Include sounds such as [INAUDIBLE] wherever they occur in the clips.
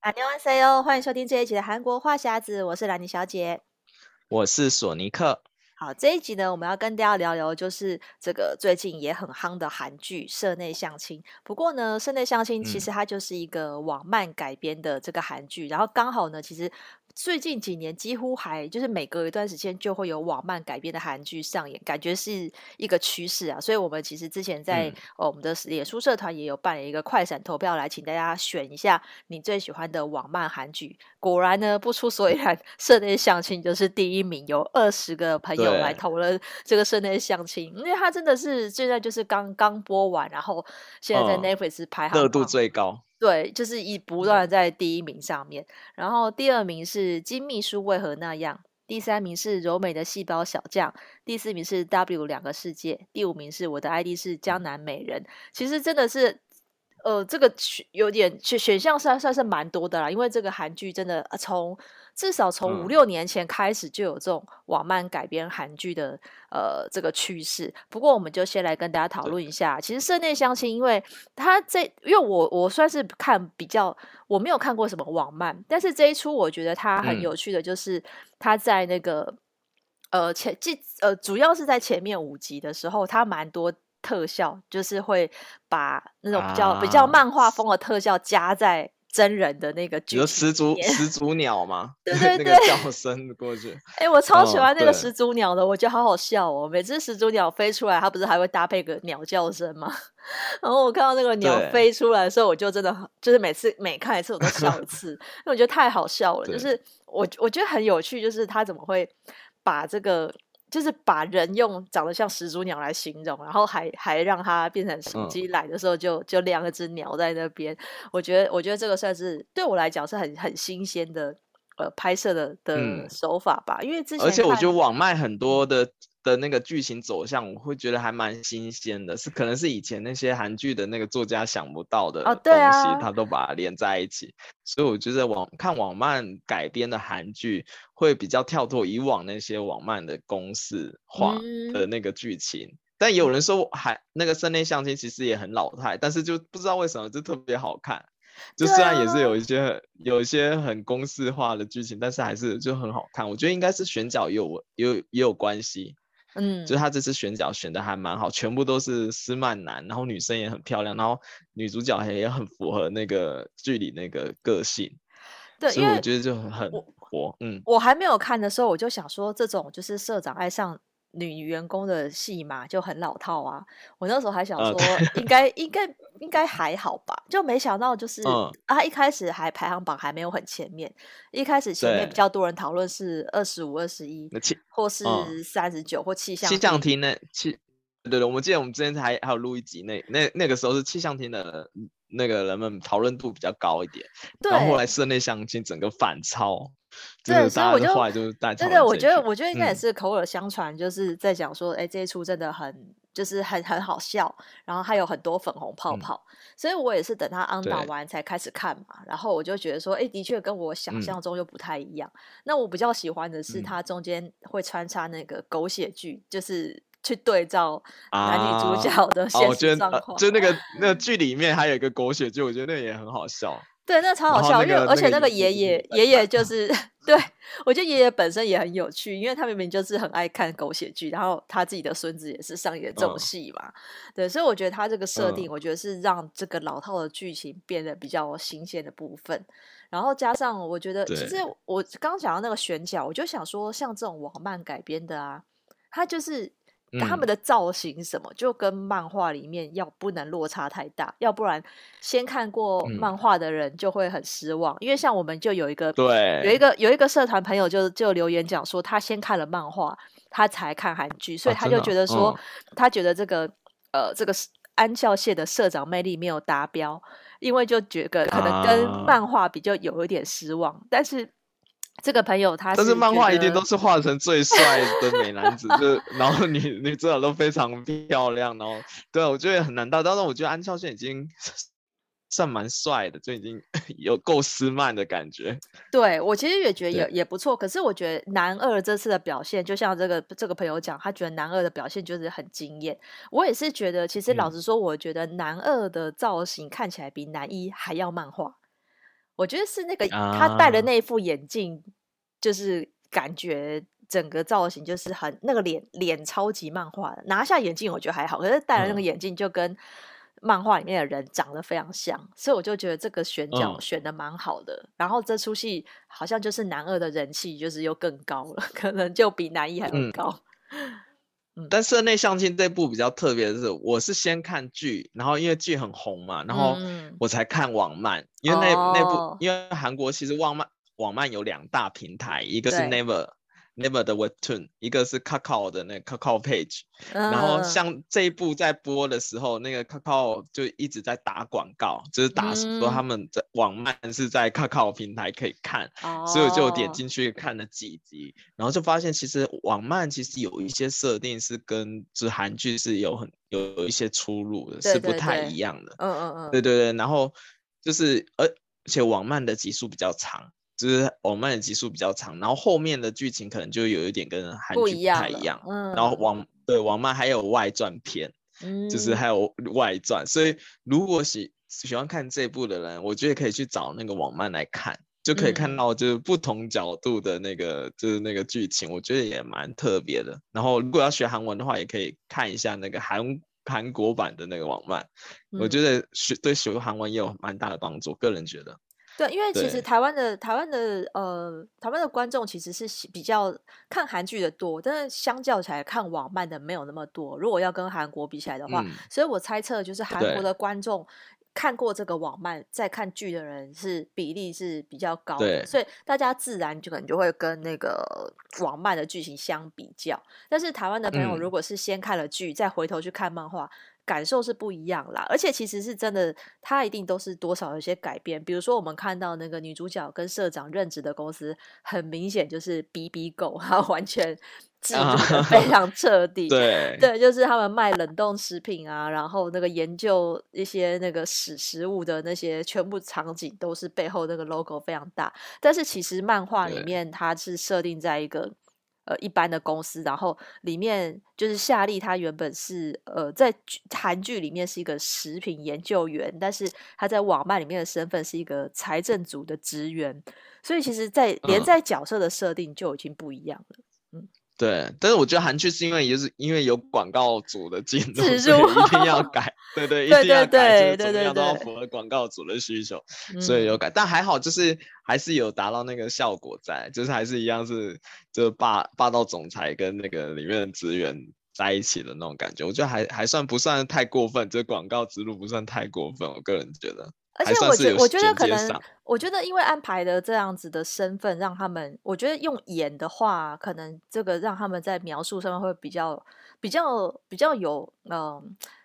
안녕하세요，欢迎收听这一集的韩国话匣子，我是兰妮小姐，我是索尼克。好，这一集呢，我们要跟大家聊聊，就是这个最近也很夯的韩剧《社内相亲》。不过呢，《社内相亲》其实它就是一个网漫改编的这个韩剧，嗯、然后刚好呢，其实。 最近几年几乎还就是每隔一段时间就会有网漫改编的韩剧上演，感觉是一个趋势啊。所以，我们其实之前在、我们的脸书社团也有办了一个快闪投票，来请大家选一下你最喜欢的网漫韩剧。果然呢，不出所以然，[LAUGHS]《社内相亲》就是第一名，有二十个朋友来投了这个《社内相亲》，因为它真的是现在就是刚刚播完，然后现在在 Netflix 排行、嗯、热度最高。对，就是一不断在第一名上面，然后第二名是《金秘书为何那样》，第三名是《柔美的细胞小将》，第四名是《W 两个世界》，第五名是我的 ID 是江南美人。其实真的是，呃，这个选有点选选项算算是蛮多的啦，因为这个韩剧真的从。至少从五六年前开始就有这种网漫改编韩剧的呃这个趋势。不过我们就先来跟大家讨论一下，其实《室内相亲》，因为他这因为我我算是看比较我没有看过什么网漫，但是这一出我觉得它很有趣的就是他在那个、嗯、呃前记呃主要是在前面五集的时候，他蛮多特效，就是会把那种比较、啊、比较漫画风的特效加在。真人的那个剧，有始祖始祖鸟吗？对 [LAUGHS] 对对，那个叫声过去。哎、欸，我 [LAUGHS] 超喜欢那个始祖鸟的，哦、我觉得好好笑哦。每次始祖鸟飞出来，它不是还会搭配个鸟叫声吗？[LAUGHS] 然后我看到那个鸟飞出来的时候，我就真的就是每次每看一次我都笑一次，因为我觉得太好笑了。就是我我觉得很有趣，就是他怎么会把这个。就是把人用长得像始祖鸟来形容，然后还还让它变成手机来的时候就、嗯、就亮了只鸟在那边。我觉得我觉得这个算是对我来讲是很很新鲜的呃拍摄的的手法吧，嗯、因为之前而且我觉得网卖很多的。的那个剧情走向，我会觉得还蛮新鲜的，是可能是以前那些韩剧的那个作家想不到的东西，哦啊、他都把它连在一起，所以我觉得网看网漫改编的韩剧会比较跳脱以往那些网漫的公式化的那个剧情，嗯、但有人说还那个室内相亲其实也很老态，但是就不知道为什么就特别好看，就虽然也是有一些、啊、有一些很公式化的剧情，但是还是就很好看，我觉得应该是选角也有也有也有关系。嗯，就是他这次选角选的还蛮好，全部都是斯曼男，然后女生也很漂亮，然后女主角也很符合那个剧里那个个性，对，所以我觉得就很火。嗯，我还没有看的时候，我就想说，这种就是社长爱上。女员工的戏嘛就很老套啊！我那时候还想 [LAUGHS] 说应该，应该应该应该还好吧，就没想到就是、嗯、啊，一开始还排行榜还没有很前面，一开始前面比较多人讨论是二十五、二十一，或是三十九或气象气象厅那气，对对，我们记得我们之前还还有录一集，那那那个时候是气象厅的那个人们讨论度比较高一点，对然后后来室内相亲整个反超。对，所以我就就是对对，我觉得我觉得应该也是口耳相传，就是在讲说，哎、嗯，这一出真的很就是很很好笑，然后还有很多粉红泡泡，嗯、所以我也是等他 on 档完才开始看嘛，然后我就觉得说，哎，的确跟我想象中又不太一样。嗯、那我比较喜欢的是，它中间会穿插那个狗血剧，嗯、就是去对照男女主角的现实状况、啊哦呃。就那个那个剧里面还有一个狗血剧，我觉得那个也很好笑。对，那超好笑，那个、因为而且那个爷爷爷爷就是，对我觉得爷爷本身也很有趣，因为他明明就是很爱看狗血剧，然后他自己的孙子也是上演这种戏嘛，嗯、对，所以我觉得他这个设定，我觉得是让这个老套的剧情变得比较新鲜的部分，然后加上我觉得，其实我刚刚讲到那个选角，我就想说，像这种网漫改编的啊，他就是。他们的造型什么，嗯、就跟漫画里面要不能落差太大，要不然先看过漫画的人就会很失望。嗯、因为像我们就有一个，对，有一个有一个社团朋友就就留言讲说，他先看了漫画，他才看韩剧，所以他就觉得说，啊嗯、他觉得这个呃这个安孝燮的社长魅力没有达标，因为就觉得可能跟漫画比较有一点失望，啊、但是。这个朋友他是，但是漫画一定都是画成最帅的美男子，[LAUGHS] 就然后女女主角都非常漂亮，然后对，我觉得很难到，但是我觉得安孝燮已经算蛮帅的，就已经 [LAUGHS] 有够斯曼的感觉。[LAUGHS] 对，我其实也觉得也也不错，可是我觉得男二这次的表现，就像这个这个朋友讲，他觉得男二的表现就是很惊艳。我也是觉得，其实老实说，我觉得男二的造型看起来比男一还要漫画。我觉得是那个他戴的那一副眼镜，就是感觉整个造型就是很那个脸脸超级漫画的。拿下眼镜我觉得还好，可是戴了那个眼镜就跟漫画里面的人长得非常像，嗯、所以我就觉得这个选角选的蛮好的。嗯、然后这出戏好像就是男二的人气就是又更高了，可能就比男一还要高。嗯但社内相亲这部比较特别的是，我是先看剧，然后因为剧很红嘛，然后我才看网漫，嗯、因为那、哦、那部因为韩国其实网漫网漫有两大平台，一个是 Never。Never 的 Webtoon，一个是 Kakao 的那个 Kakao Page，、嗯、然后像这一部在播的时候，那个 Kakao 就一直在打广告，就是打说他们在网漫是在 Kakao 平台可以看，嗯、所以我就点进去看了几集，哦、然后就发现其实网漫其实有一些设定是跟就是韩剧是有很有一些出入的，对对对是不太一样的。嗯嗯嗯，对对对，然后就是而而且网漫的集数比较长。就是网漫的集数比较长，然后后面的剧情可能就有一点跟韩剧不太一样。一样嗯、然后网对网漫还有外传片，嗯、就是还有外传，所以如果喜喜欢看这部的人，我觉得可以去找那个网漫来看，就可以看到就是不同角度的那个、嗯、就是那个剧情，我觉得也蛮特别的。然后如果要学韩文的话，也可以看一下那个韩韩国版的那个网漫，嗯、我觉得学对学韩文也有蛮大的帮助，个人觉得。对，因为其实台湾的台湾的呃台湾的观众其实是比较看韩剧的多，但是相较起来看网漫的没有那么多。如果要跟韩国比起来的话，嗯、所以我猜测就是韩国的观众看过这个网漫再看剧的人是比例是比较高的，所以大家自然就可能就会跟那个网漫的剧情相比较。但是台湾的朋友如果是先看了剧、嗯、再回头去看漫画。感受是不一样啦，而且其实是真的，它一定都是多少有些改变。比如说，我们看到那个女主角跟社长任职的公司，很明显就是 BB Go，它完全制度的非常彻底。对对，就是他们卖冷冻食品啊，然后那个研究一些那个食食物的那些全部场景，都是背后那个 logo 非常大。但是其实漫画里面它是设定在一个。呃，一般的公司，然后里面就是夏利，他原本是呃，在韩剧里面是一个食品研究员，但是他在网漫里面的身份是一个财政组的职员，所以其实，在连在角色的设定就已经不一样了。嗯，对，但是我觉得韩剧是因为也是因为有广告组的进入，所以一定要改，[LAUGHS] 对对，一定要改，就是怎么样都要符合广告组的需求，所以有改，但还好就是。还是有达到那个效果在，就是还是一样是，就霸霸道总裁跟那个里面的职员在一起的那种感觉，我觉得还还算不算太过分，这广告植入不算太过分，我个人觉得。而且我觉我觉得可能，我觉得因为安排的这样子的身份，让他们，我觉得用演的话，可能这个让他们在描述上面会比较比较比较有嗯。呃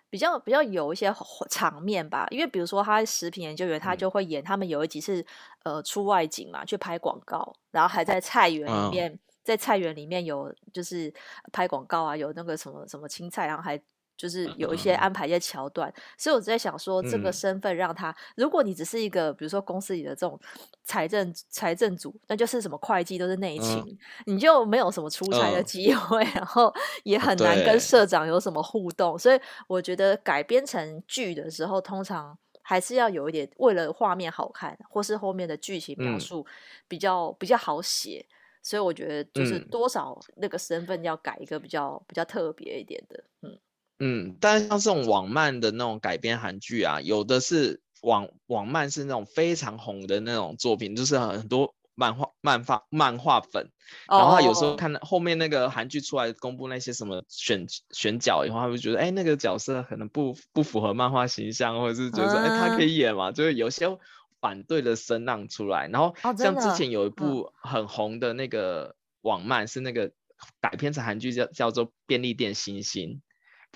比较比较有一些场面吧，因为比如说他食品研究员，他就会演他们有一集是呃出外景嘛，去拍广告，然后还在菜园里面，哦、在菜园里面有就是拍广告啊，有那个什么什么青菜，然后还。就是有一些安排一些桥段，嗯、所以我在想说，这个身份让他，嗯、如果你只是一个，比如说公司里的这种财政财政组，那就是什么会计都是内勤，嗯、你就没有什么出差的机 [LAUGHS] 会，嗯、然后也很难跟社长有什么互动。所以我觉得改编成剧的时候，通常还是要有一点为了画面好看，或是后面的剧情描述比较、嗯、比较好写。所以我觉得就是多少那个身份要改一个比较比较特别一点的，嗯。嗯，但是像这种网漫的那种改编韩剧啊，有的是网网漫是那种非常红的那种作品，就是很多漫画漫画漫画粉，然后有时候看后面那个韩剧出来公布那些什么选选角以后，他会觉得哎那个角色可能不不符合漫画形象，或者是觉得说哎他可以演嘛，就是有些反对的声浪出来。然后像之前有一部很红的那个网漫是那个改编成韩剧叫叫做《便利店星星》。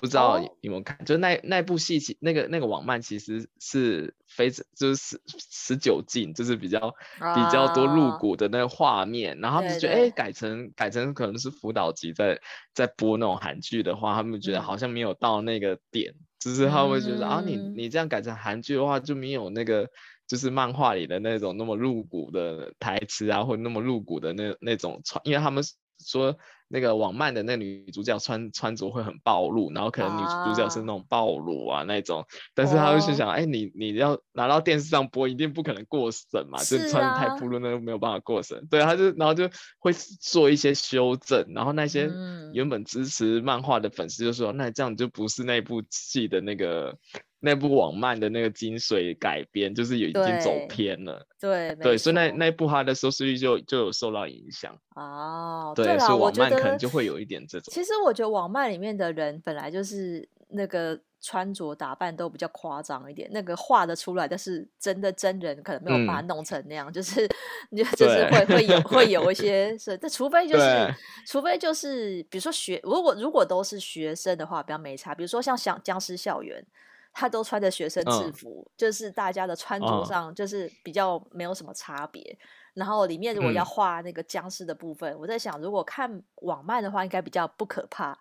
不知道有没有看，oh. 就那那部戏，其那个那个网漫其实是非就是十十九禁，就是比较、oh. 比较多露骨的那个画面，然后他们就觉得，哎、欸，改成改成可能是辅导级在在播那种韩剧的话，他们觉得好像没有到那个点，只、嗯、是他们会觉得啊，你你这样改成韩剧的话，就没有那个就是漫画里的那种那么露骨的台词啊，或者那么露骨的那那种传，因为他们说。那个网漫的那个女主角穿穿着会很暴露，然后可能女主角是那种暴露啊那种，但是他会去想，哎、哦欸，你你要拿到电视上播，一定不可能过审嘛，啊、就穿太暴露那就没有办法过审。对，他就然后就会做一些修正，然后那些原本支持漫画的粉丝就说，嗯、那这样就不是那部戏的那个。那部网漫的那个精髓改编，就是有已经走偏了。对对，所以那那部它的收视率就就有受到影响。哦，对，所以网漫可能就会有一点这种。其实我觉得网漫里面的人本来就是那个穿着打扮都比较夸张一点，那个画的出来，但是真的真人可能没有把它弄成那样，嗯、就是 [LAUGHS] 你就是会会有会有一 [LAUGHS] 些是，但除非就是除非就是比如说学，如果如果都是学生的话，比较没差。比如说像像僵尸校园。他都穿着学生制服，嗯，就是大家的穿着上就是比较没有什么差别，嗯。然后里面如果要画那个僵尸的部分，嗯，我在想，如果看网漫的话，应该比较不可怕，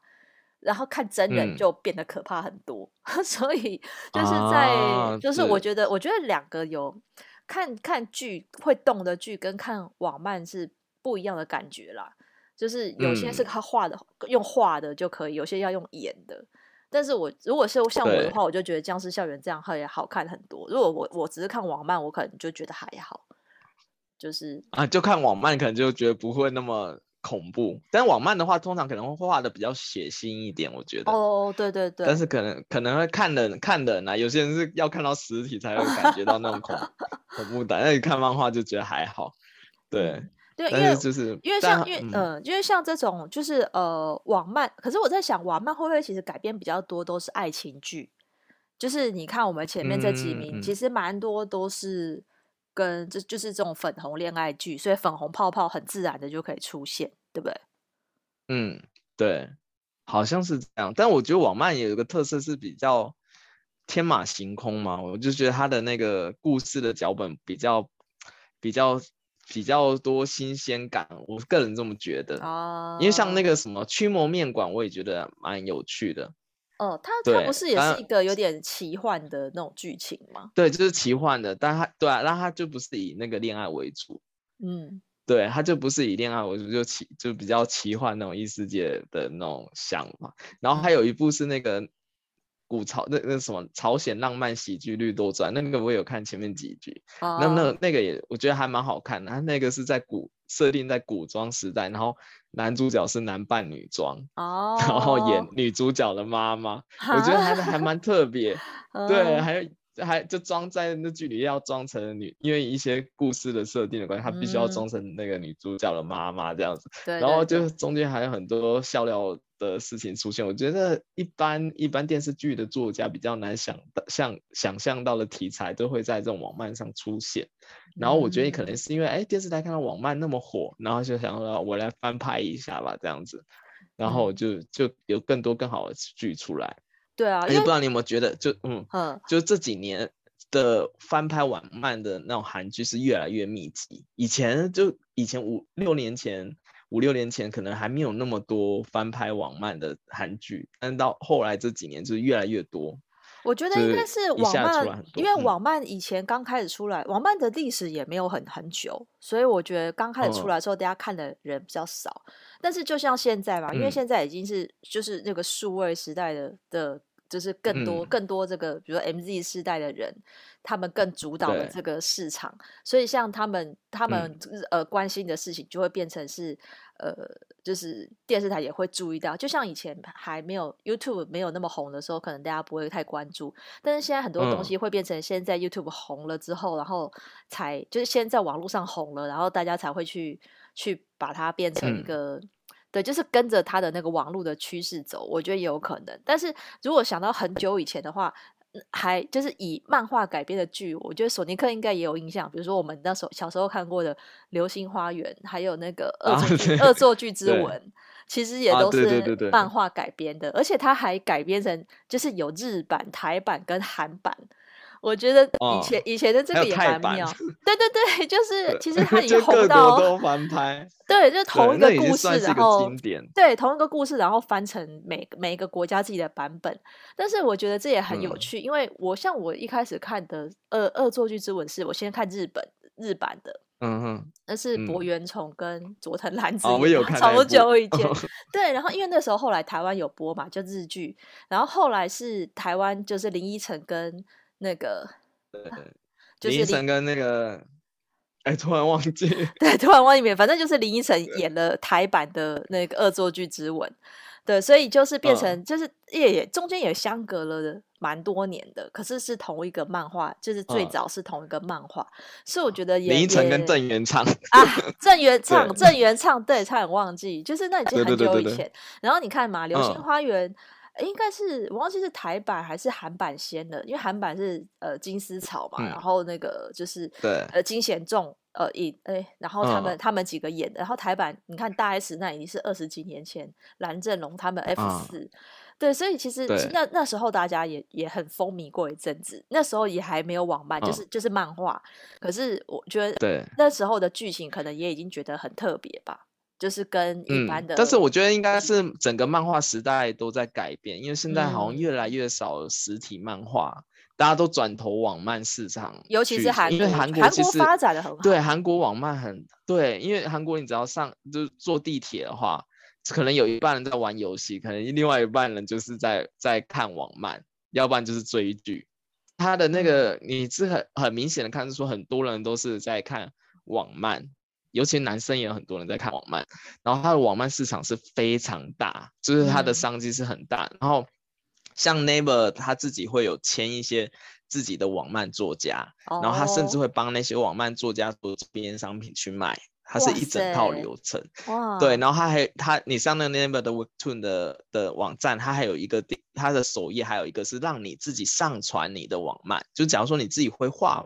然后看真人就变得可怕很多。嗯，[LAUGHS] 所以就是在，啊，就是我觉得，我觉得两个有看看剧会动的剧跟看网漫是不一样的感觉啦。就是有些是他画的，嗯，用画的就可以，有些要用演的。但是我如果是像我的话，我就觉得《僵尸校园》这样会好看很多。如果我我只是看网漫，我可能就觉得还好。就是啊，就看网漫可能就觉得不会那么恐怖。但网漫的话，通常可能会画的比较血腥一点，我觉得。哦，对对对。但是可能可能会看人看人啊，有些人是要看到实体才会感觉到那种恐 [LAUGHS] 恐怖感。那你看漫画就觉得还好，对。嗯对，因为就是因为像因为嗯、呃，因为像这种就是呃网漫，可是我在想网漫会不会其实改编比较多都是爱情剧？就是你看我们前面这几名，其实蛮多都是跟这就是这种粉红恋爱剧，所以粉红泡泡很自然的就可以出现，对不对？嗯，对，好像是这样。但我觉得网漫也有一个特色是比较天马行空嘛，我就觉得他的那个故事的脚本比较比较。比较多新鲜感，我个人这么觉得哦。因为像那个什么驱魔面馆，我也觉得蛮有趣的。哦，它它不是也是一个有点奇幻的那种剧情吗？对，就是奇幻的，但它对啊，那它就不是以那个恋爱为主。嗯，对，它就不是以恋爱为主，就奇就比较奇幻那种异世界的那种想法。然后还有一部是那个。古朝那那什么朝鲜浪漫喜剧绿豆传，那个我有看前面几集，oh. 那那那个也我觉得还蛮好看的。他那个是在古设定在古装时代，然后男主角是男扮女装，oh. 然后演女主角的妈妈，oh. [LAUGHS] 我觉得还还蛮特别。[LAUGHS] Oh. 对，还有。还就装在那剧里要装成女，因为一些故事的设定的关系，他必须要装成那个女主角的妈妈这样子。对、嗯。然后就中间还有很多笑料的事情出现。我觉得一般一般电视剧的作家比较难想到，像想象到的题材都会在这种网漫上出现。然后我觉得可能是因为哎、嗯、电视台看到网漫那么火，然后就想说我来翻拍一下吧这样子，然后就就有更多更好的剧出来。对啊，也不知道你有没有觉得，就嗯，嗯，就这几年的翻拍网漫的那种韩剧是越来越密集。以前就以前五六年前，五六年前可能还没有那么多翻拍网漫的韩剧，但到后来这几年就是越来越多。我觉得应该是网漫，因为网漫以前刚开始出来，嗯、网漫的历史也没有很很久，所以我觉得刚开始出来的时候，大家看的人比较少。嗯、但是就像现在吧，因为现在已经是就是那个数位时代的的。就是更多、嗯、更多这个，比如说 MZ 世代的人，他们更主导了这个市场，所以像他们他们、嗯、呃关心的事情，就会变成是呃，就是电视台也会注意到。就像以前还没有 YouTube 没有那么红的时候，可能大家不会太关注，但是现在很多东西会变成现在 YouTube 红了之后，嗯、然后才就是先在网络上红了，然后大家才会去去把它变成一个。嗯对，就是跟着他的那个网络的趋势走，我觉得也有可能。但是如果想到很久以前的话，还就是以漫画改编的剧，我觉得索尼克应该也有印象。比如说我们那时候小时候看过的《流星花园》，还有那个恶作剧《恶作剧之吻》，其实也都是漫画改编的，而且它还改编成就是有日版、台版跟韩版。我觉得以前、哦、以前的这个也蛮妙，对对对，就是其实他已经红到 [LAUGHS] 都翻拍，对，就同一个故事，然后对同一个故事，然后翻成每每一个国家自己的版本。但是我觉得这也很有趣，嗯、因为我像我一开始看的《恶恶作剧之吻》是我先看日本日版的，嗯哼，那是柏原崇跟佐藤蓝子，哦，我有看，超久以前。[LAUGHS] 对，然后因为那时候后来台湾有播嘛，就日剧，然后后来是台湾就是林依晨跟那个，对，就是、林依晨跟那个。哎，突然忘记。[LAUGHS] 对，突然忘记名，反正就是林依晨演了台版的那个《恶作剧之吻》。对，所以就是变成，就是也也中间也相隔了蛮多年的，可是是同一个漫画，就是最早是同一个漫画，所以我觉得也林依晨跟郑元畅 [LAUGHS] 啊，郑元畅，郑元畅，对，差点忘记，就是那已经很久以前。然后你看嘛，《流星花园》。应该是我忘记是台版还是韩版先的，因为韩版是呃金丝草嘛，嗯、然后那个就是对。呃金贤重呃演哎，然后他们、嗯、他们几个演的，然后台版你看大 S 那已经是二十几年前，蓝正龙他们 F 四、嗯，对，所以其实那那时候大家也也很风靡过一阵子，那时候也还没有网漫，就是、嗯、就是漫画，可是我觉得对。那时候的剧情可能也已经觉得很特别吧。就是跟一般的、嗯，但是我觉得应该是整个漫画时代都在改变，因为现在好像越来越少实体漫画，嗯、大家都转投网漫市场，尤其是韩国，因为韩国其实发展的很好，对，韩国网漫很对，因为韩国你只要上就是坐地铁的话，可能有一半人在玩游戏，可能另外一半人就是在在看网漫，要不然就是追剧，他的那个你是很很明显的看，出很多人都是在看网漫。尤其男生也有很多人在看网漫，然后他的网漫市场是非常大，就是它的商机是很大。嗯、然后像 Naver 他自己会有签一些自己的网漫作家，哦、然后他甚至会帮那些网漫作家做周边商品去卖，它是一整套流程。哇，对，然后他还他你上那个 Naver 的 Webtoon 的的网站，它还有一个它的首页还有一个是让你自己上传你的网漫，就假如说你自己会画。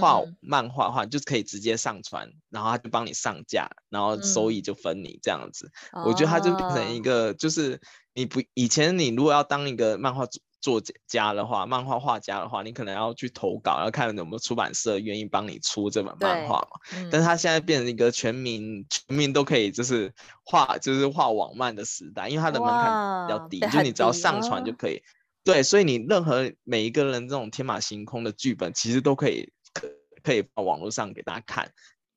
画漫画的话，就是可以直接上传，然后他就帮你上架，然后收益就分你这样子。嗯、我觉得他就变成一个，就是你不以前你如果要当一个漫画作家的话，漫画画家的话，你可能要去投稿，要看有没有出版社愿意帮你出这本漫画但是他现在变成一个全民全民都可以就是画就是画网漫的时代，因为它的门槛比较低，就你只要上传就可以。对，所以你任何每一个人这种天马行空的剧本，其实都可以。可以放网络上给大家看，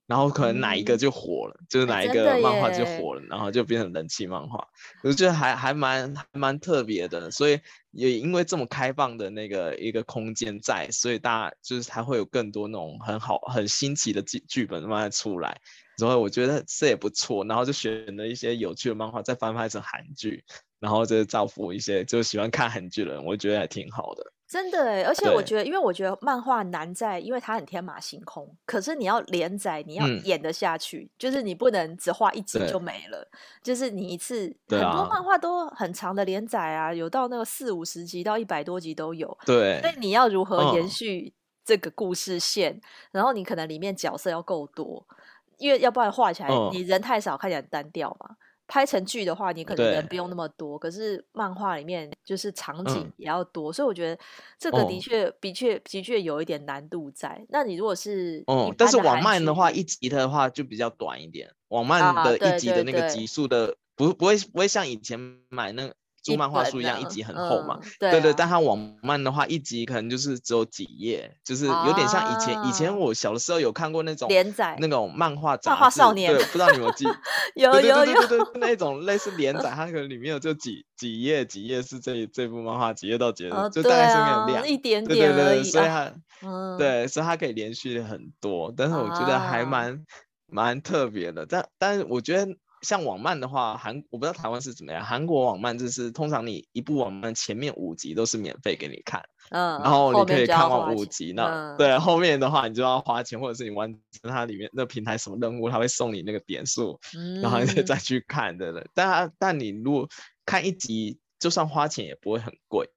然后可能哪一个就火了，嗯、就是哪一个漫画就火了，然后就变成人气漫画，我觉得还还蛮还蛮特别的。所以也因为这么开放的那个一个空间在，所以大家就是才会有更多那种很好很新奇的剧剧本慢慢出来。然后我觉得这也不错，然后就选了一些有趣的漫画，再翻拍成韩剧，然后就造福一些就喜欢看韩剧的人，我觉得还挺好的。真的哎，而且我觉得，因为我觉得漫画难在，因为它很天马行空。可是你要连载，你要演得下去，嗯、就是你不能只画一集就没了。就是你一次，很多漫画都很长的连载啊，有到那个四五十集到一百多集都有。对，所以你要如何延续这个故事线？嗯、然后你可能里面角色要够多，因为要不然画起来你人太少，看起来很单调嘛。拍成剧的话，你可能人不用那么多，可是漫画里面就是场景也要多，嗯、所以我觉得这个的确、的确、的确有一点难度在。那你如果是哦、嗯，但是网漫的话，一集的话就比较短一点，网漫的一集的那个集数的不不会不会像以前买那个。书漫画书一样，一集很厚嘛，嗯、对，啊、对对，但它网漫的话，一集可能就是只有几页，就是有点像以前，啊、以前我小的时候有看过那种连载那种漫画杂志，漫画少年，对，不知道你有没有记？[LAUGHS] 有有有，对对对对，那种类似连载，[LAUGHS] 它可能里面有就几几页几页是这这部漫画几页到结束，哦、就大概是那个量，一点点对对对，所以它，嗯、对，所以它可以连续很多，但是我觉得还蛮蛮、啊、特别的，但但是我觉得。像网漫的话，韩我不知道台湾是怎么样。韩国网漫就是通常你一部网漫前面五集都是免费给你看，嗯，然后你可以看完五集，那、嗯、对后面的话你就要花钱，或者是你完成它里面那平台什么任务，它会送你那个点数，嗯、然后你再去看的了。但但你如果看一集，就算花钱也不会很贵，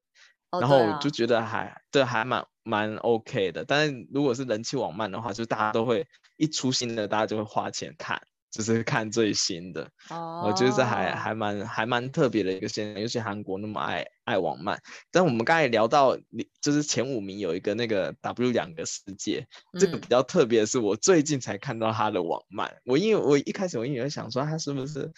哦、然后我就觉得还对还蛮蛮 OK 的。但是如果是人气网漫的话，就大家都会一出新的，大家就会花钱看。只是看最新的，oh. 我觉得这还还蛮还蛮特别的一个现象，尤其韩国那么爱爱网漫。但我们刚才聊到，就是前五名有一个那个 W 两个世界，嗯、这个比较特别的是，我最近才看到他的网漫。我因为我一开始我以为想说他是不是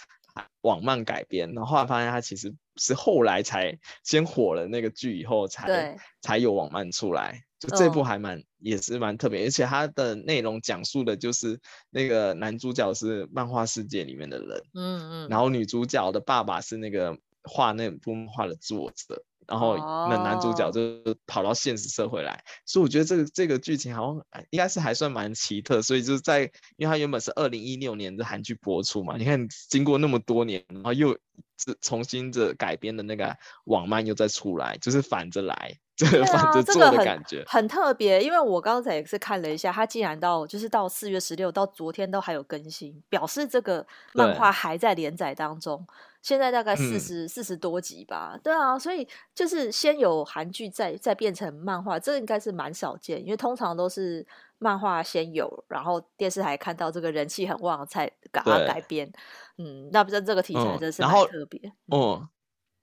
网漫改编，然后后来发现他其实是后来才先火了那个剧以后才才有网漫出来。就这部还蛮、哦、也是蛮特别，而且它的内容讲述的就是那个男主角是漫画世界里面的人，嗯嗯，然后女主角的爸爸是那个画那部漫画的作者。然后那男主角就跑到现实社会来，哦、所以我觉得这个这个剧情好像应该是还算蛮奇特，所以就是在因为它原本是二零一六年的韩剧播出嘛，你看经过那么多年，然后又重新的改编的那个网漫又再出来，就是反着来，[LAUGHS] 这个反着做的感觉，啊这个、很，很特别。因为我刚才也是看了一下，它竟然到就是到四月十六到昨天都还有更新，表示这个漫画还在连载当中。现在大概四十四十多集吧，嗯，对啊，所以就是先有韩剧，再再变成漫画，这应该是蛮少见，因为通常都是漫画先有，然后电视台看到这个人气很旺，才赶快改编。嗯，那不是这个题材真是蛮特别。哦、嗯嗯，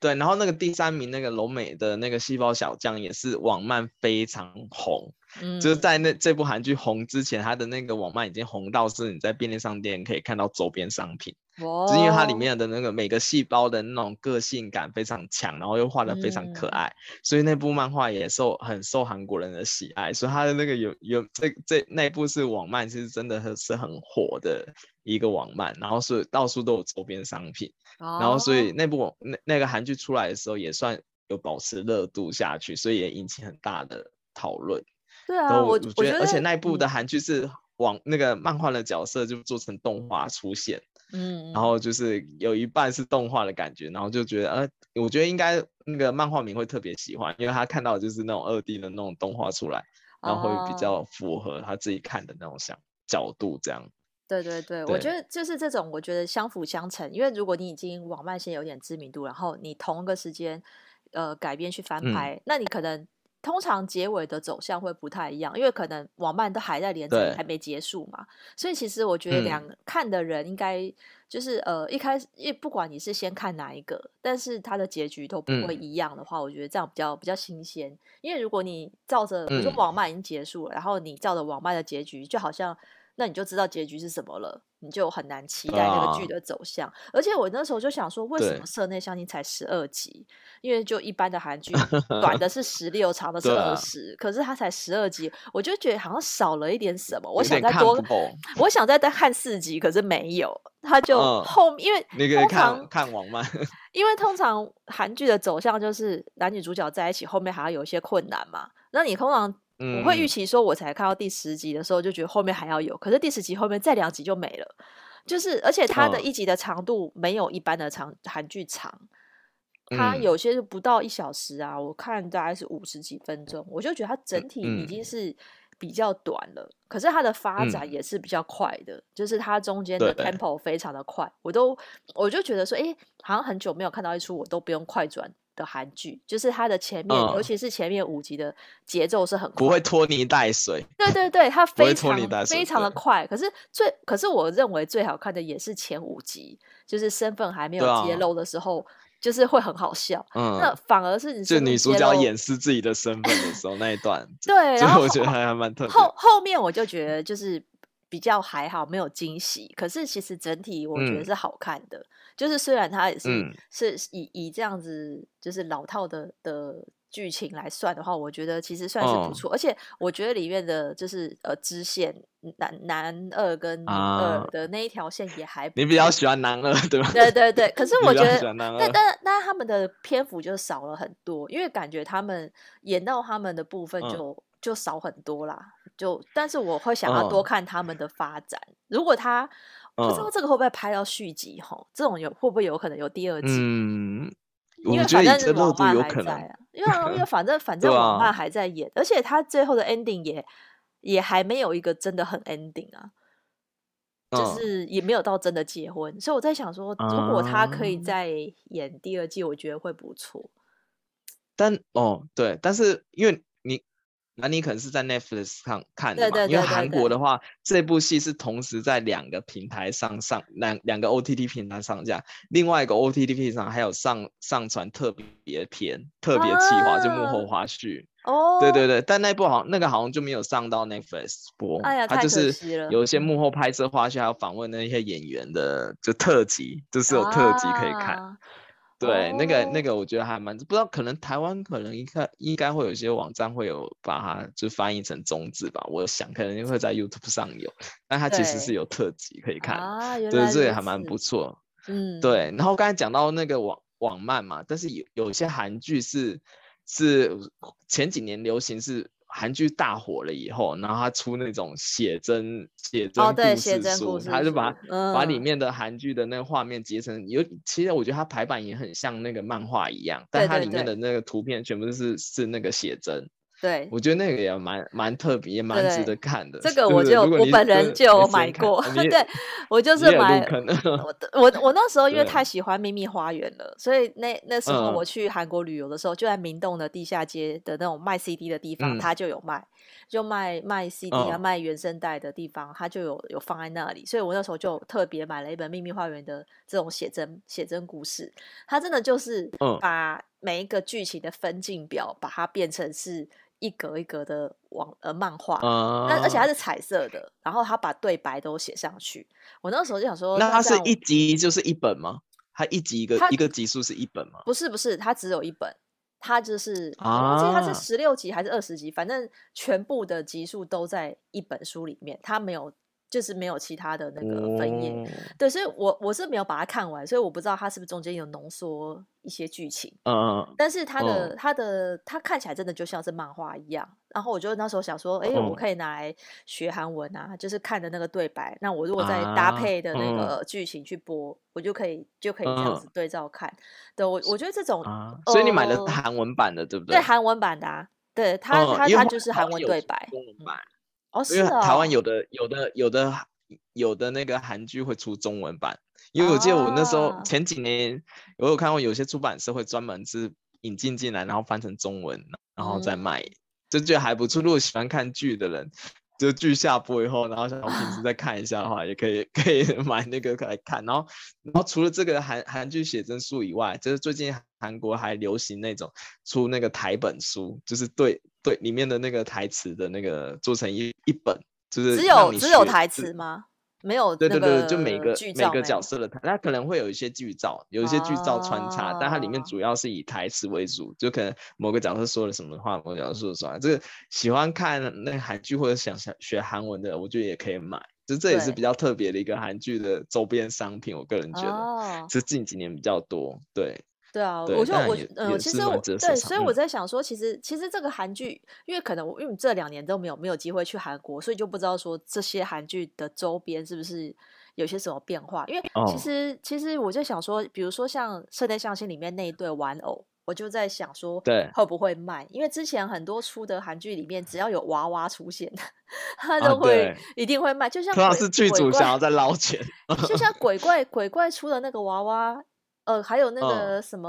对，然后那个第三名那个柔美的那个细胞小将也是网漫非常红。嗯，就是在那这部韩剧红之前，他的那个网漫已经红到是你在便利商店可以看到周边商品，哦，就是因为它里面的那个每个细胞的那种个性感非常强，然后又画的非常可爱，嗯，所以那部漫画也受很受韩国人的喜爱，所以他的那个有有这这那部是网漫，其实真的是很火的一个网漫，然后是到处都有周边商品，哦，然后所以那部那那个韩剧出来的时候也算有保持热度下去，所以也引起很大的讨论。对啊，我我觉得，而且那一部的韩剧是往、嗯、那个漫画的角色就做成动画出现，嗯，然后就是有一半是动画的感觉，然后就觉得，呃，我觉得应该那个漫画迷会特别喜欢，因为他看到就是那种二 D 的那种动画出来，然后会比较符合他自己看的那种想角度，这样。对对对，对，我觉得就是这种，我觉得相辅相成，因为如果你已经网漫先有点知名度，然后你同一个时间，呃，改编去翻拍，嗯、那你可能。通常结尾的走向会不太一样，因为可能网漫都还在连载，还没结束嘛。所以其实我觉得两看的人应该就是、嗯、呃一开始，因为不管你是先看哪一个，但是它的结局都不会一样的话，嗯、我觉得这样比较比较新鲜。因为如果你照着，比如说网漫已经结束了，然后你照着网漫的结局，就好像。那你就知道结局是什么了，你就很难期待那个剧的走向。啊、而且我那时候就想说，为什么社内相亲才十二集？因为就一般的韩剧，短的是十六，长的 [LAUGHS] 是二十、啊，可是它才十二集，我就觉得好像少了一点什么。我想再多，我想再再看四集，可是没有。他就后，因为你可以看看网漫，[LAUGHS] 因为通常韩剧的走向就是男女主角在一起，后面还要有一些困难嘛。那你通常。我会预期说，我才看到第十集的时候，就觉得后面还要有，可是第十集后面再两集就没了，就是而且它的一集的长度没有一般的长韩剧长，它有些是不到一小时啊，我看大概是五十几分钟，我就觉得它整体已经是比较短了，可是它的发展也是比较快的，就是它中间的 tempo 非常的快，我都我就觉得说，哎，好像很久没有看到一出我都不用快转。的韩剧就是它的前面、嗯，尤其是前面五集的节奏是很快，不会拖泥带水。对对 [LAUGHS] 对，它非常非常的快。可是最可是我认为最好看的也是前五集，就是身份还没有揭露的时候，啊、就是会很好笑。嗯，那反而是你就女主角掩饰自己的身份的时候那一段，[LAUGHS] 对，然后我觉得还蛮特别。后后面我就觉得就是比较还好，没有惊喜。可是其实整体我觉得是好看的。嗯就是虽然它也是、嗯、是以以这样子就是老套的的剧情来算的话，我觉得其实算是不错、哦。而且我觉得里面的就是呃支线男男二跟女二的那一条线也还。你比较喜欢男二对吧？对对对。[LAUGHS] 可是我觉得，但但但他们的篇幅就少了很多，因为感觉他们演到他们的部分就、嗯、就少很多啦。就但是我会想要多看他们的发展。嗯、如果他不知道这个会不会拍到续集哈、嗯？这种有会不会有可能有第二季？嗯，因为反正网漫还在啊，因为因为反正反正网漫还在演、啊，而且他最后的 ending 也也还没有一个真的很 ending 啊，就是也没有到真的结婚，嗯、所以我在想说，如果他可以再演第二季，我觉得会不错。但哦，对，但是因为。那你可能是在 Netflix 上看的嘛？对对对对对，因为韩国的话，这部戏是同时在两个平台上上两两个 OTT 平台上架，另外一个 OTT 平台上还有上上传特别片、特别企划、啊，就幕后花絮。哦，对对对，但那部好像那个好像就没有上到 Netflix 播。哎呀，它就是有一些幕后拍摄花絮，还有访问那些演员的就特辑，就是有特辑可以看。啊对，那个那个我觉得还蛮不知道，可能台湾可能应该应该会有一些网站会有把它就翻译成中字吧，我想可能会在 YouTube 上有，但它其实是有特辑可以看，对，这也还蛮不错。嗯，对。然后刚才讲到那个网网漫嘛，但是有有些韩剧是是前几年流行是。韩剧大火了以后，然后他出那种写真写真故事书，他就把把里面的韩剧的那个画面截成有，其实我觉得它排版也很像那个漫画一样，但它里面的那个图片全部是是那个写真。对，我觉得那个也蛮蛮特别，也蛮值得看的。这 [LAUGHS] 个我就我本人就有买过，[LAUGHS] 对，我就是买。我我我那时 [LAUGHS] 候因为太喜欢秘密花园了，所以那那时候我去韩国旅游的时候，就在明洞的地下街的那种卖 CD 的地方，它就有卖，就卖卖 CD 啊，卖原声带的地方，它就有有放在那里，所以我那时候就特别买了一本秘密花园的这种写真写真故事，它真的就是把每一个剧情的分镜表，把它变成是。一格一格的网呃漫画，那、uh, 而且它是彩色的，然后他把对白都写上去。我那时候就想说，那它是一集就是一本吗？它一集一个一个集数是一本吗？不是不是，它只有一本，它就是我记得它是十六集还是二十集，反正全部的集数都在一本书里面，它没有。就是没有其他的那个分页，哦、对，所以我我是没有把它看完，所以我不知道它是不是中间有浓缩一些剧情。嗯，但是它的、嗯、它的它看起来真的就像是漫画一样。然后我就那时候想说，哎、欸，我可以拿来学韩文啊，嗯、就是看的那个对白。那我如果再搭配的那个剧情去播，我就可以就可以这样子对照看。嗯、对，我我觉得这种，啊呃、所以你买的是韩文版的，对不对？对，韩文版的啊，对它它它就是韩文对白。哦，是啊，因为台湾有的有的有的有的那个韩剧会出中文版，因为我记得我那时候前几年我有看过有些出版社会专门是引进进来，然后翻成中文，然后再卖，嗯、就觉得还不错。如果喜欢看剧的人，就剧下播以后，然后想平时再看一下的话，也可以可以 [LAUGHS] 买那个来看。然后然后除了这个韩韩剧写真书以外，就是最近韩国还流行那种出那个台本书，就是对。对，里面的那个台词的那个做成一一本，就是只有只有台词吗？没有，对对对，就每个每个角色的台，它可能会有一些剧照，有一些剧照穿插，但它里面主要是以台词为主，就可能某个角色说了什么话，某个角色说了什么。这个喜欢看那韩剧或者想想学韩文的，我觉得也可以买，就这也是比较特别的一个韩剧的周边商品，我个人觉得是近几年比较多，对。对啊，对我就我嗯，其实我对，所以我在想说，其实其实这个韩剧，因为可能我因为这两年都没有没有机会去韩国，所以就不知道说这些韩剧的周边是不是有些什么变化。因为其实、哦、其实我就想说，比如说像《射雕相亲》里面那一对玩偶，我就在想说，对，会不会卖？因为之前很多出的韩剧里面，只要有娃娃出现，[LAUGHS] 他都会、啊、一定会卖。就像主要是剧组想要在捞钱，就像 [LAUGHS] 鬼怪鬼怪出的那个娃娃。呃，还有那个什么，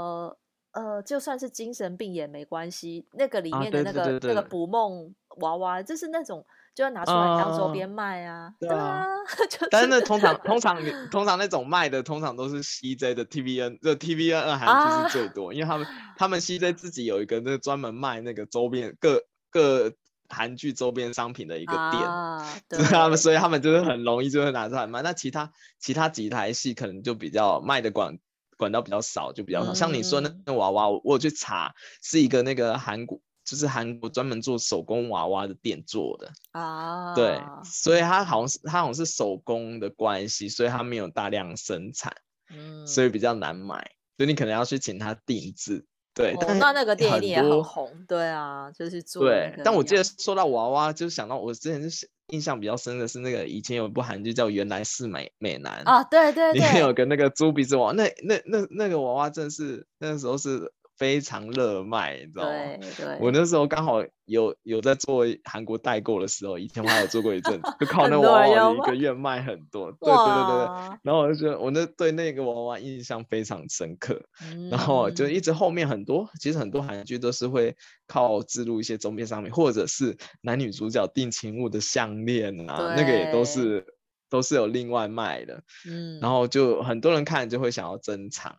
哦、呃，就算是精神病也没关系。那个里面的那个、那个捕梦娃娃，就是那种就要拿出来当周边卖啊。对啊，[LAUGHS] 但是那通常通常 [LAUGHS] 通常那种卖的，通常都是 CJ 的 TVN，就 TVN 二韩剧是最多，啊、因为他们 [LAUGHS] 他们 CJ 自己有一个那专门卖那个周边各各韩剧周边商品的一个店，啊、对他们所以他们就是很容易就会拿出来卖。那其他其他几台戏可能就比较卖的广。管道比较少，就比较少。嗯、像你说那那娃娃，我我有去查，是一个那个韩国，就是韩国专门做手工娃娃的店做的啊。对，所以它好像是它好像是手工的关系，所以它没有大量生产，嗯，所以比较难买，所以你可能要去请他定制。对，哦、但那那个店一定也很红，对啊，就是做。对，但我记得说到娃娃，就想到我之前是印象比较深的是那个以前有一部韩剧叫《原来是美美男》啊，对对对，[LAUGHS] 里面有个那个猪鼻子娃娃，那那那那个娃娃真是那时候是。非常热卖，你知道吗？对对，我那时候刚好有有在做韩国代购的时候，以前我还有做过一阵子，就靠那娃娃一个月卖很多。对对对对，然后我就觉得我那对那个娃娃印象非常深刻，嗯、然后就一直后面很多，其实很多韩剧都是会靠置入一些周边商品，或者是男女主角定情物的项链啊，那个也都是都是有另外卖的。嗯，然后就很多人看就会想要珍藏。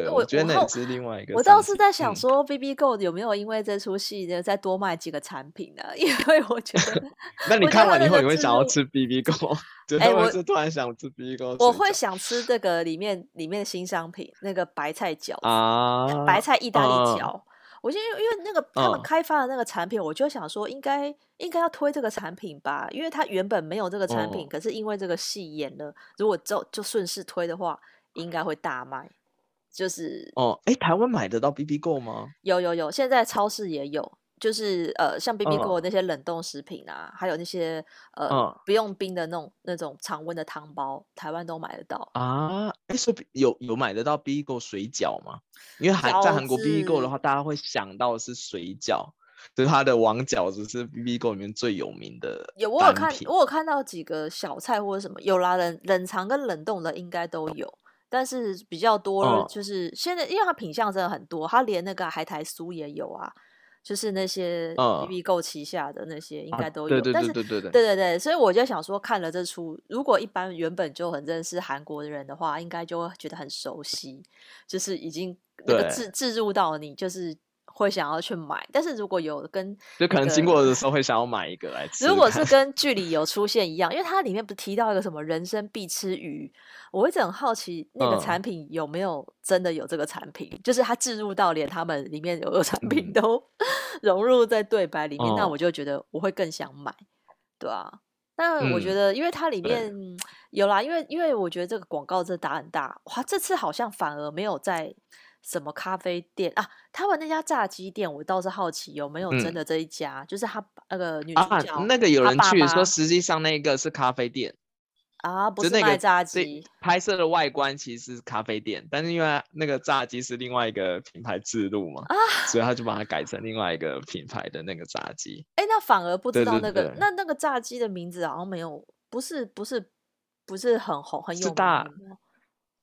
对，我觉得那也是另外一个。我倒是在想说，BBGO 有没有因为这出戏呢，再多卖几个产品呢？[LAUGHS] 因为我觉得，[LAUGHS] 那你看完以后，你会想要吃 BBGO？[LAUGHS] 哎，我是突然想吃 BBGO，我会想吃这个里面里面的新商品，那个白菜饺啊，白菜意大利饺。我就因为因为那个他们开发的那个产品，我就想说，应该应该要推这个产品吧，因为它原本没有这个产品，可是因为这个戏演了，如果就就顺势推的话，应该会大卖。就是哦，哎，台湾买得到 BBGO 吗？有有有，现在超市也有。就是呃，像 BBGO 那些冷冻食品啊，嗯、还有那些呃、嗯、不用冰的那种那种常温的汤包，台湾都买得到啊。哎，是有有买得到 BBGO 水饺吗？因为韩在韩国 BBGO 的话，大家会想到是水饺，就是它的王饺子是 BBGO 里面最有名的。有我有看，我有看到几个小菜或者什么，有啦，冷冷藏跟冷冻的应该都有，但是比较多就是、嗯、现在，因为它品相真的很多，它连那个海苔酥也有啊。就是那些 BBGO 旗下的那些应该都有，但是对对对，所以我就想说，看了这出，如果一般原本就很认识韩国的人的话，应该就会觉得很熟悉，就是已经那个置置入到你就是。会想要去买，但是如果有跟、那个，就可能经过的时候会想要买一个来吃。如果是 [LAUGHS] 跟剧里有出现一样，因为它里面不是提到一个什么人生必吃鱼，我一直很好奇那个产品有没有真的有这个产品，嗯、就是它置入到连他们里面有个产品都、嗯、[LAUGHS] 融入在对白里面，那我就觉得我会更想买，对啊。但我觉得，因为它里面有啦，因为因为我觉得这个广告这打很大，哇，这次好像反而没有在。什么咖啡店啊？他们那家炸鸡店，我倒是好奇有没有真的这一家，嗯、就是他那个女主角、啊、那个有人去说，实际上那个是咖啡店啊，不是卖炸鸡。拍摄的外观其实是咖啡店，但是因为那个炸鸡是另外一个品牌制度嘛，啊，所以他就把它改成另外一个品牌的那个炸鸡。哎、欸，那反而不知道那个那那个炸鸡的名字好像没有，不是不是不是很红很有名。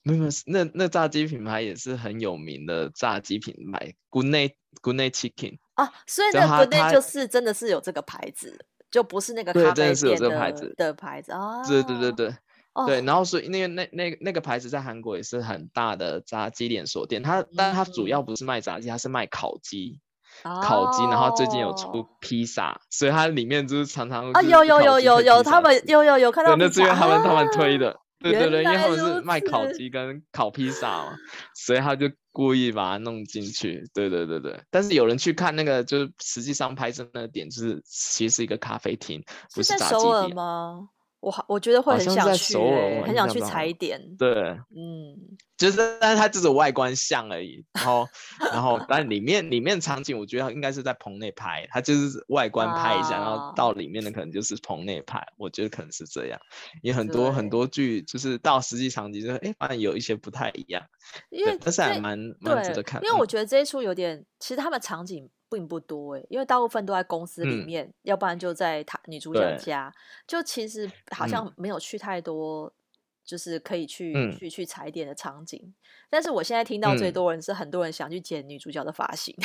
没有，那那炸鸡品牌也是很有名的炸鸡品牌，Good Night Good Night Chicken 啊，所以那 Good Night 就是真的是有这个牌子，就不是那个咖啡店的，真的是有这个牌子的牌子啊。对对对对、哦、对，然后。所以那个那那那个牌子在韩国也是很大的炸鸡连锁店，它但它主要不是卖炸鸡，它是卖烤鸡，哦、烤鸡，然后最近有出披萨，所以它里面就是常常啊有有有有有他们。有有有看到，那是因为他们他们推的。对对对，因为他们是卖烤鸡跟烤披萨嘛，所以他就故意把它弄进去。对对对对，但是有人去看那个，就是实际上拍摄那个点，就是其实是一个咖啡厅，不是炸鸡店。是在首尔吗？我我觉得会很想去，很想去踩点。对，嗯，就是，但是它只是外观像而已。然后，然后，但里面里面场景，我觉得应该是在棚内拍，它就是外观拍一下，啊、然后到里面的可能就是棚内拍。我觉得可能是这样，因为很多很多剧就是到实际场景，就是哎，发现有一些不太一样。因为但是还蛮蛮值得看。因为我觉得这一出有点，其实他们场景。并不多诶，因为大部分都在公司里面，嗯、要不然就在他女主角家，就其实好像没有去太多，就是可以去、嗯、去去踩点的场景。但是我现在听到最多人是很多人想去剪女主角的发型。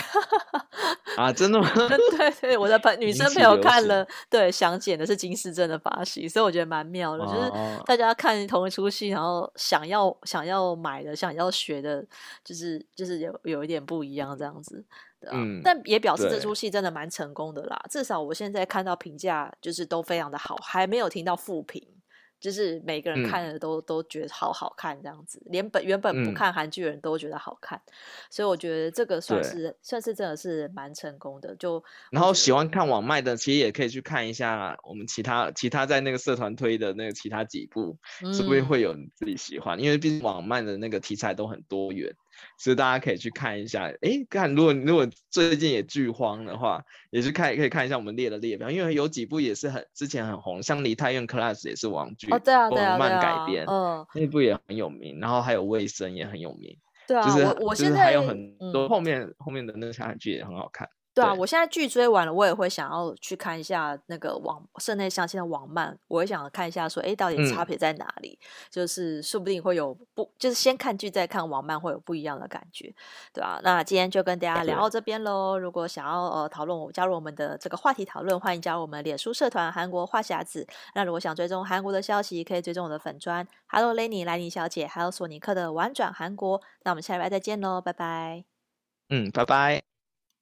啊，真的吗？[LAUGHS] 对对，我的朋 [LAUGHS] 女生朋友看了，对，想剪的是金世正的发型，所以我觉得蛮妙的，哦、就是大家看同一出戏，然后想要想要买的、想要学的，就是就是有有一点不一样这样子。嗯，但也表示这出戏真的蛮成功的啦。至少我现在看到评价就是都非常的好，还没有听到负评，就是每个人看了都、嗯、都觉得好好看这样子，连本原本不看韩剧的人都觉得好看，嗯、所以我觉得这个算是算是真的是蛮成功的。就然后喜欢看网卖的，其实也可以去看一下我们其他其他在那个社团推的那个其他几部，是不是会有你自己喜欢？嗯、因为毕竟网卖的那个题材都很多元。所以大家可以去看一下，哎，看如果如果最近也剧荒的话，也是看可以看一下我们列的列表，因为有几部也是很之前很红，像《梨泰院 Class》也是网剧，哦对啊对啊，漫改编，嗯，那部也很有名，然后还有《卫生》也很有名，对啊，就是我我现在还有很多后面、嗯、后面的那个韩剧也很好看。对啊，我现在剧追完了，我也会想要去看一下那个网室内相亲的网漫，我也想看一下说，哎，到底差别在哪里？嗯、就是说不定会有不，就是先看剧再看网漫会有不一样的感觉，对吧、啊？那今天就跟大家聊到这边喽。如果想要呃讨论，加入我们的这个话题讨论，欢迎加入我们脸书社团韩国话匣子。那如果想追踪韩国的消息，可以追踪我的粉专，Hello Lenny 莱尼小姐，还有索尼克的玩转韩国。那我们下礼拜再见喽，拜拜。嗯，拜拜。